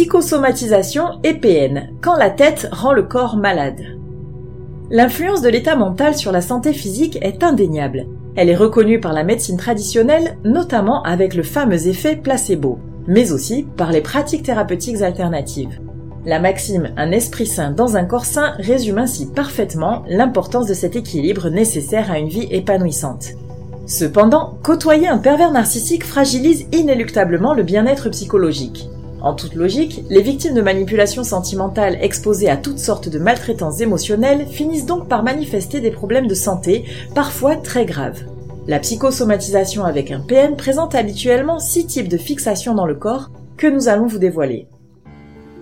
Psychosomatisation et PN, quand la tête rend le corps malade. L'influence de l'état mental sur la santé physique est indéniable. Elle est reconnue par la médecine traditionnelle, notamment avec le fameux effet placebo, mais aussi par les pratiques thérapeutiques alternatives. La maxime un esprit sain dans un corps sain résume ainsi parfaitement l'importance de cet équilibre nécessaire à une vie épanouissante. Cependant, côtoyer un pervers narcissique fragilise inéluctablement le bien-être psychologique. En toute logique, les victimes de manipulations sentimentales exposées à toutes sortes de maltraitances émotionnelles finissent donc par manifester des problèmes de santé, parfois très graves. La psychosomatisation avec un PN présente habituellement six types de fixations dans le corps que nous allons vous dévoiler.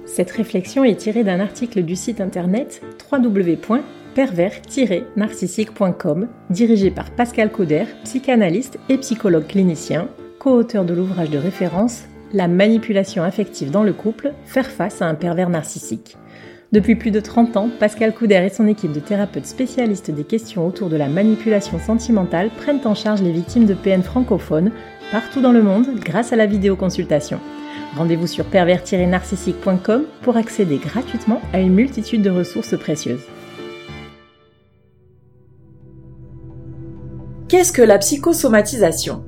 Cette réflexion est tirée d'un article du site internet www.pervers-narcissique.com dirigé par Pascal Cauder, psychanalyste et psychologue clinicien, co-auteur de l'ouvrage de référence la manipulation affective dans le couple, faire face à un pervers narcissique. Depuis plus de 30 ans, Pascal Couder et son équipe de thérapeutes spécialistes des questions autour de la manipulation sentimentale prennent en charge les victimes de PN francophones partout dans le monde grâce à la vidéoconsultation. Rendez-vous sur pervers-narcissique.com pour accéder gratuitement à une multitude de ressources précieuses. Qu'est-ce que la psychosomatisation?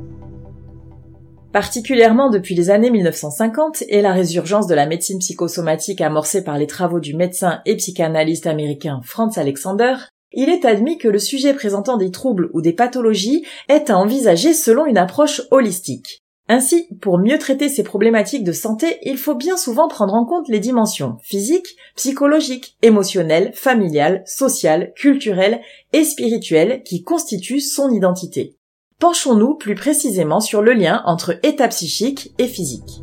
Particulièrement depuis les années 1950 et la résurgence de la médecine psychosomatique amorcée par les travaux du médecin et psychanalyste américain Franz Alexander, il est admis que le sujet présentant des troubles ou des pathologies est à envisager selon une approche holistique. Ainsi, pour mieux traiter ces problématiques de santé, il faut bien souvent prendre en compte les dimensions physiques, psychologiques, émotionnelles, familiales, sociales, culturelles et spirituelles qui constituent son identité penchons-nous plus précisément sur le lien entre état psychique et physique.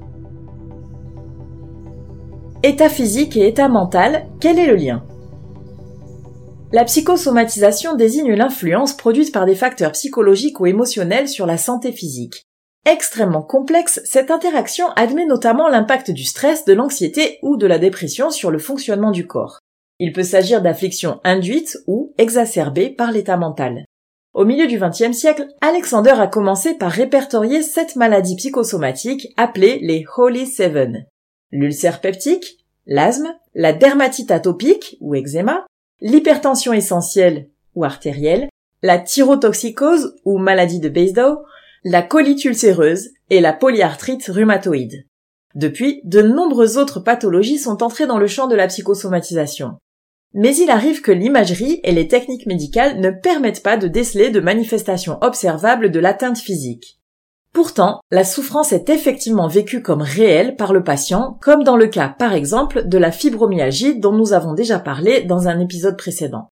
État physique et état mental, quel est le lien? La psychosomatisation désigne l'influence produite par des facteurs psychologiques ou émotionnels sur la santé physique. Extrêmement complexe, cette interaction admet notamment l'impact du stress, de l'anxiété ou de la dépression sur le fonctionnement du corps. Il peut s'agir d'afflictions induites ou exacerbées par l'état mental. Au milieu du XXe siècle, Alexander a commencé par répertorier sept maladies psychosomatiques appelées les Holy Seven. L'ulcère peptique, l'asthme, la dermatite atopique ou eczéma, l'hypertension essentielle ou artérielle, la thyrotoxicose ou maladie de Basedow, la colite ulcéreuse et la polyarthrite rhumatoïde. Depuis, de nombreuses autres pathologies sont entrées dans le champ de la psychosomatisation. Mais il arrive que l'imagerie et les techniques médicales ne permettent pas de déceler de manifestations observables de l'atteinte physique. Pourtant, la souffrance est effectivement vécue comme réelle par le patient, comme dans le cas par exemple de la fibromyalgie dont nous avons déjà parlé dans un épisode précédent.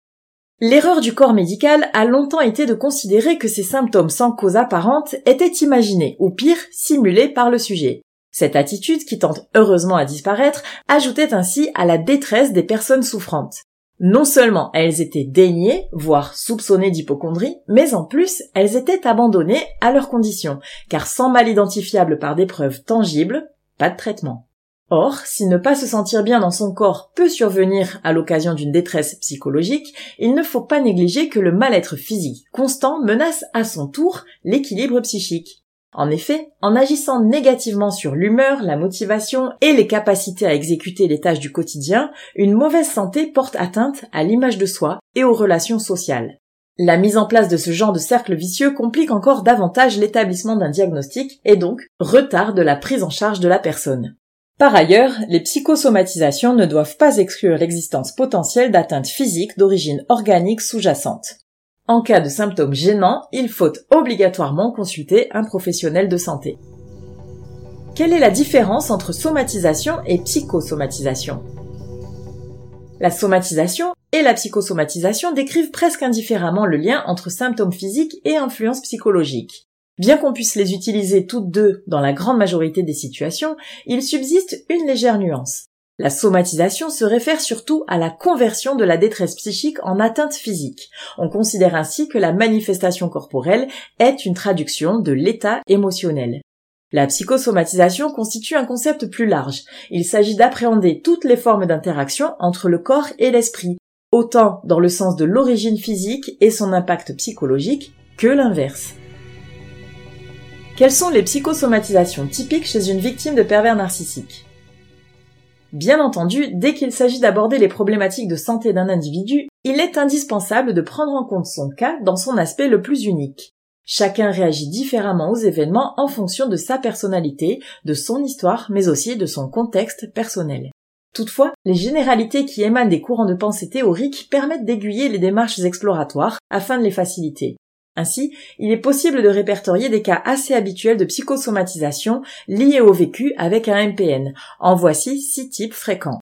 L'erreur du corps médical a longtemps été de considérer que ces symptômes sans cause apparente étaient imaginés, ou pire, simulés par le sujet. Cette attitude, qui tente heureusement à disparaître, ajoutait ainsi à la détresse des personnes souffrantes. Non seulement elles étaient déniées, voire soupçonnées d'hypochondrie, mais en plus elles étaient abandonnées à leurs conditions, car sans mal identifiable par des preuves tangibles, pas de traitement. Or, si ne pas se sentir bien dans son corps peut survenir à l'occasion d'une détresse psychologique, il ne faut pas négliger que le mal-être physique constant menace à son tour l'équilibre psychique. En effet, en agissant négativement sur l'humeur, la motivation et les capacités à exécuter les tâches du quotidien, une mauvaise santé porte atteinte à l'image de soi et aux relations sociales. La mise en place de ce genre de cercle vicieux complique encore davantage l'établissement d'un diagnostic et donc retarde la prise en charge de la personne. Par ailleurs, les psychosomatisations ne doivent pas exclure l'existence potentielle d'atteintes physiques d'origine organique sous-jacente. En cas de symptômes gênants, il faut obligatoirement consulter un professionnel de santé. Quelle est la différence entre somatisation et psychosomatisation? La somatisation et la psychosomatisation décrivent presque indifféremment le lien entre symptômes physiques et influences psychologiques. Bien qu'on puisse les utiliser toutes deux dans la grande majorité des situations, il subsiste une légère nuance. La somatisation se réfère surtout à la conversion de la détresse psychique en atteinte physique. On considère ainsi que la manifestation corporelle est une traduction de l'état émotionnel. La psychosomatisation constitue un concept plus large. Il s'agit d'appréhender toutes les formes d'interaction entre le corps et l'esprit, autant dans le sens de l'origine physique et son impact psychologique que l'inverse. Quelles sont les psychosomatisations typiques chez une victime de pervers narcissique? Bien entendu, dès qu'il s'agit d'aborder les problématiques de santé d'un individu, il est indispensable de prendre en compte son cas dans son aspect le plus unique. Chacun réagit différemment aux événements en fonction de sa personnalité, de son histoire, mais aussi de son contexte personnel. Toutefois, les généralités qui émanent des courants de pensée théoriques permettent d'aiguiller les démarches exploratoires afin de les faciliter. Ainsi, il est possible de répertorier des cas assez habituels de psychosomatisation liés au vécu avec un MPN. En voici six types fréquents.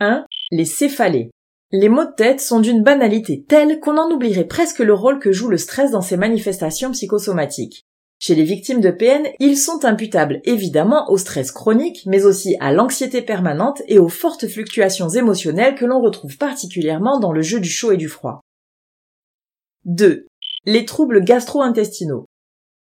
1. Les céphalées. Les maux de tête sont d'une banalité telle qu'on en oublierait presque le rôle que joue le stress dans ces manifestations psychosomatiques. Chez les victimes de PN, ils sont imputables évidemment au stress chronique, mais aussi à l'anxiété permanente et aux fortes fluctuations émotionnelles que l'on retrouve particulièrement dans le jeu du chaud et du froid. 2. Les troubles gastro-intestinaux.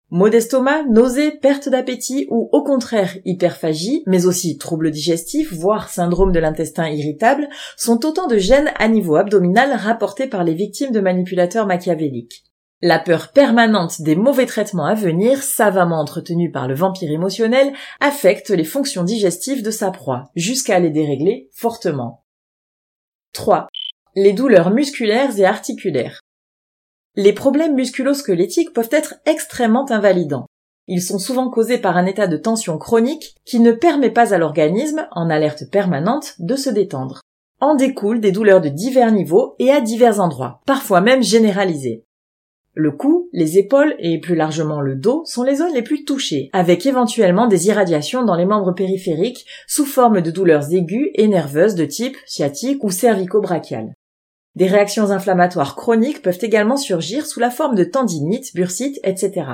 Maux d'estomac, nausées, perte d'appétit ou au contraire hyperphagie, mais aussi troubles digestifs, voire syndrome de l'intestin irritable, sont autant de gènes à niveau abdominal rapportés par les victimes de manipulateurs machiavéliques. La peur permanente des mauvais traitements à venir, savamment entretenue par le vampire émotionnel, affecte les fonctions digestives de sa proie, jusqu'à les dérégler fortement. 3. Les douleurs musculaires et articulaires. Les problèmes musculo-squelettiques peuvent être extrêmement invalidants. Ils sont souvent causés par un état de tension chronique qui ne permet pas à l'organisme, en alerte permanente, de se détendre. En découlent des douleurs de divers niveaux et à divers endroits, parfois même généralisées. Le cou, les épaules et plus largement le dos sont les zones les plus touchées, avec éventuellement des irradiations dans les membres périphériques sous forme de douleurs aiguës et nerveuses de type sciatique ou cervico-brachial. Des réactions inflammatoires chroniques peuvent également surgir sous la forme de tendinite, bursite, etc.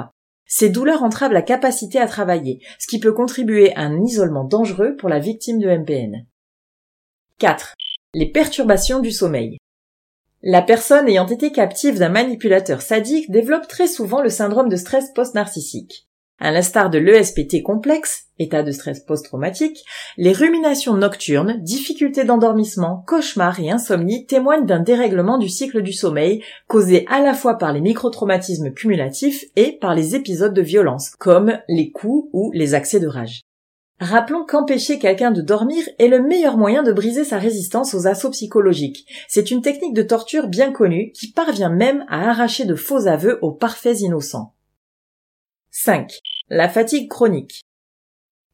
Ces douleurs entravent la capacité à travailler, ce qui peut contribuer à un isolement dangereux pour la victime de MPN. 4. Les perturbations du sommeil. La personne ayant été captive d'un manipulateur sadique développe très souvent le syndrome de stress post-narcissique. À l'instar de l'ESPT complexe, état de stress post-traumatique, les ruminations nocturnes, difficultés d'endormissement, cauchemars et insomnie témoignent d'un dérèglement du cycle du sommeil causé à la fois par les microtraumatismes cumulatifs et par les épisodes de violence, comme les coups ou les accès de rage. Rappelons qu'empêcher quelqu'un de dormir est le meilleur moyen de briser sa résistance aux assauts psychologiques. C'est une technique de torture bien connue qui parvient même à arracher de faux aveux aux parfaits innocents. 5. La fatigue chronique.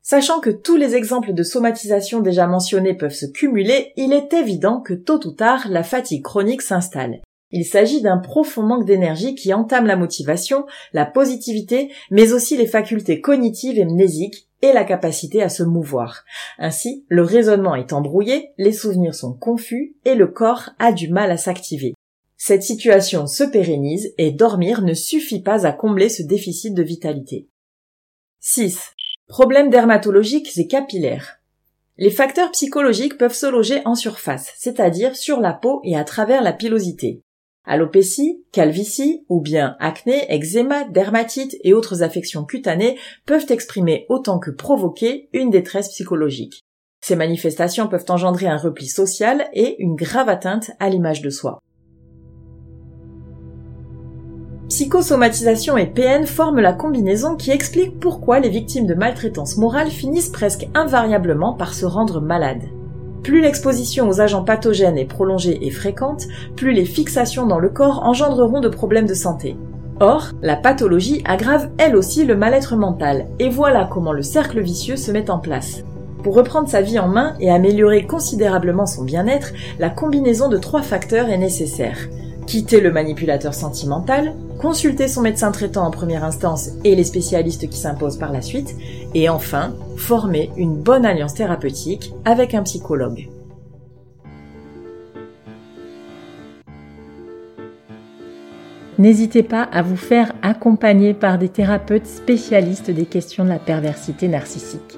Sachant que tous les exemples de somatisation déjà mentionnés peuvent se cumuler, il est évident que tôt ou tard, la fatigue chronique s'installe. Il s'agit d'un profond manque d'énergie qui entame la motivation, la positivité, mais aussi les facultés cognitives et mnésiques et la capacité à se mouvoir. Ainsi, le raisonnement est embrouillé, les souvenirs sont confus et le corps a du mal à s'activer. Cette situation se pérennise et dormir ne suffit pas à combler ce déficit de vitalité. 6. Problèmes dermatologiques et capillaires. Les facteurs psychologiques peuvent se loger en surface, c'est-à-dire sur la peau et à travers la pilosité. Alopécie, calvitie ou bien acné, eczéma, dermatite et autres affections cutanées peuvent exprimer autant que provoquer une détresse psychologique. Ces manifestations peuvent engendrer un repli social et une grave atteinte à l'image de soi. Psychosomatisation et PN forment la combinaison qui explique pourquoi les victimes de maltraitance morale finissent presque invariablement par se rendre malades. Plus l'exposition aux agents pathogènes est prolongée et fréquente, plus les fixations dans le corps engendreront de problèmes de santé. Or, la pathologie aggrave elle aussi le mal-être mental, et voilà comment le cercle vicieux se met en place. Pour reprendre sa vie en main et améliorer considérablement son bien-être, la combinaison de trois facteurs est nécessaire quitter le manipulateur sentimental, consulter son médecin traitant en première instance et les spécialistes qui s'imposent par la suite, et enfin, former une bonne alliance thérapeutique avec un psychologue. N'hésitez pas à vous faire accompagner par des thérapeutes spécialistes des questions de la perversité narcissique.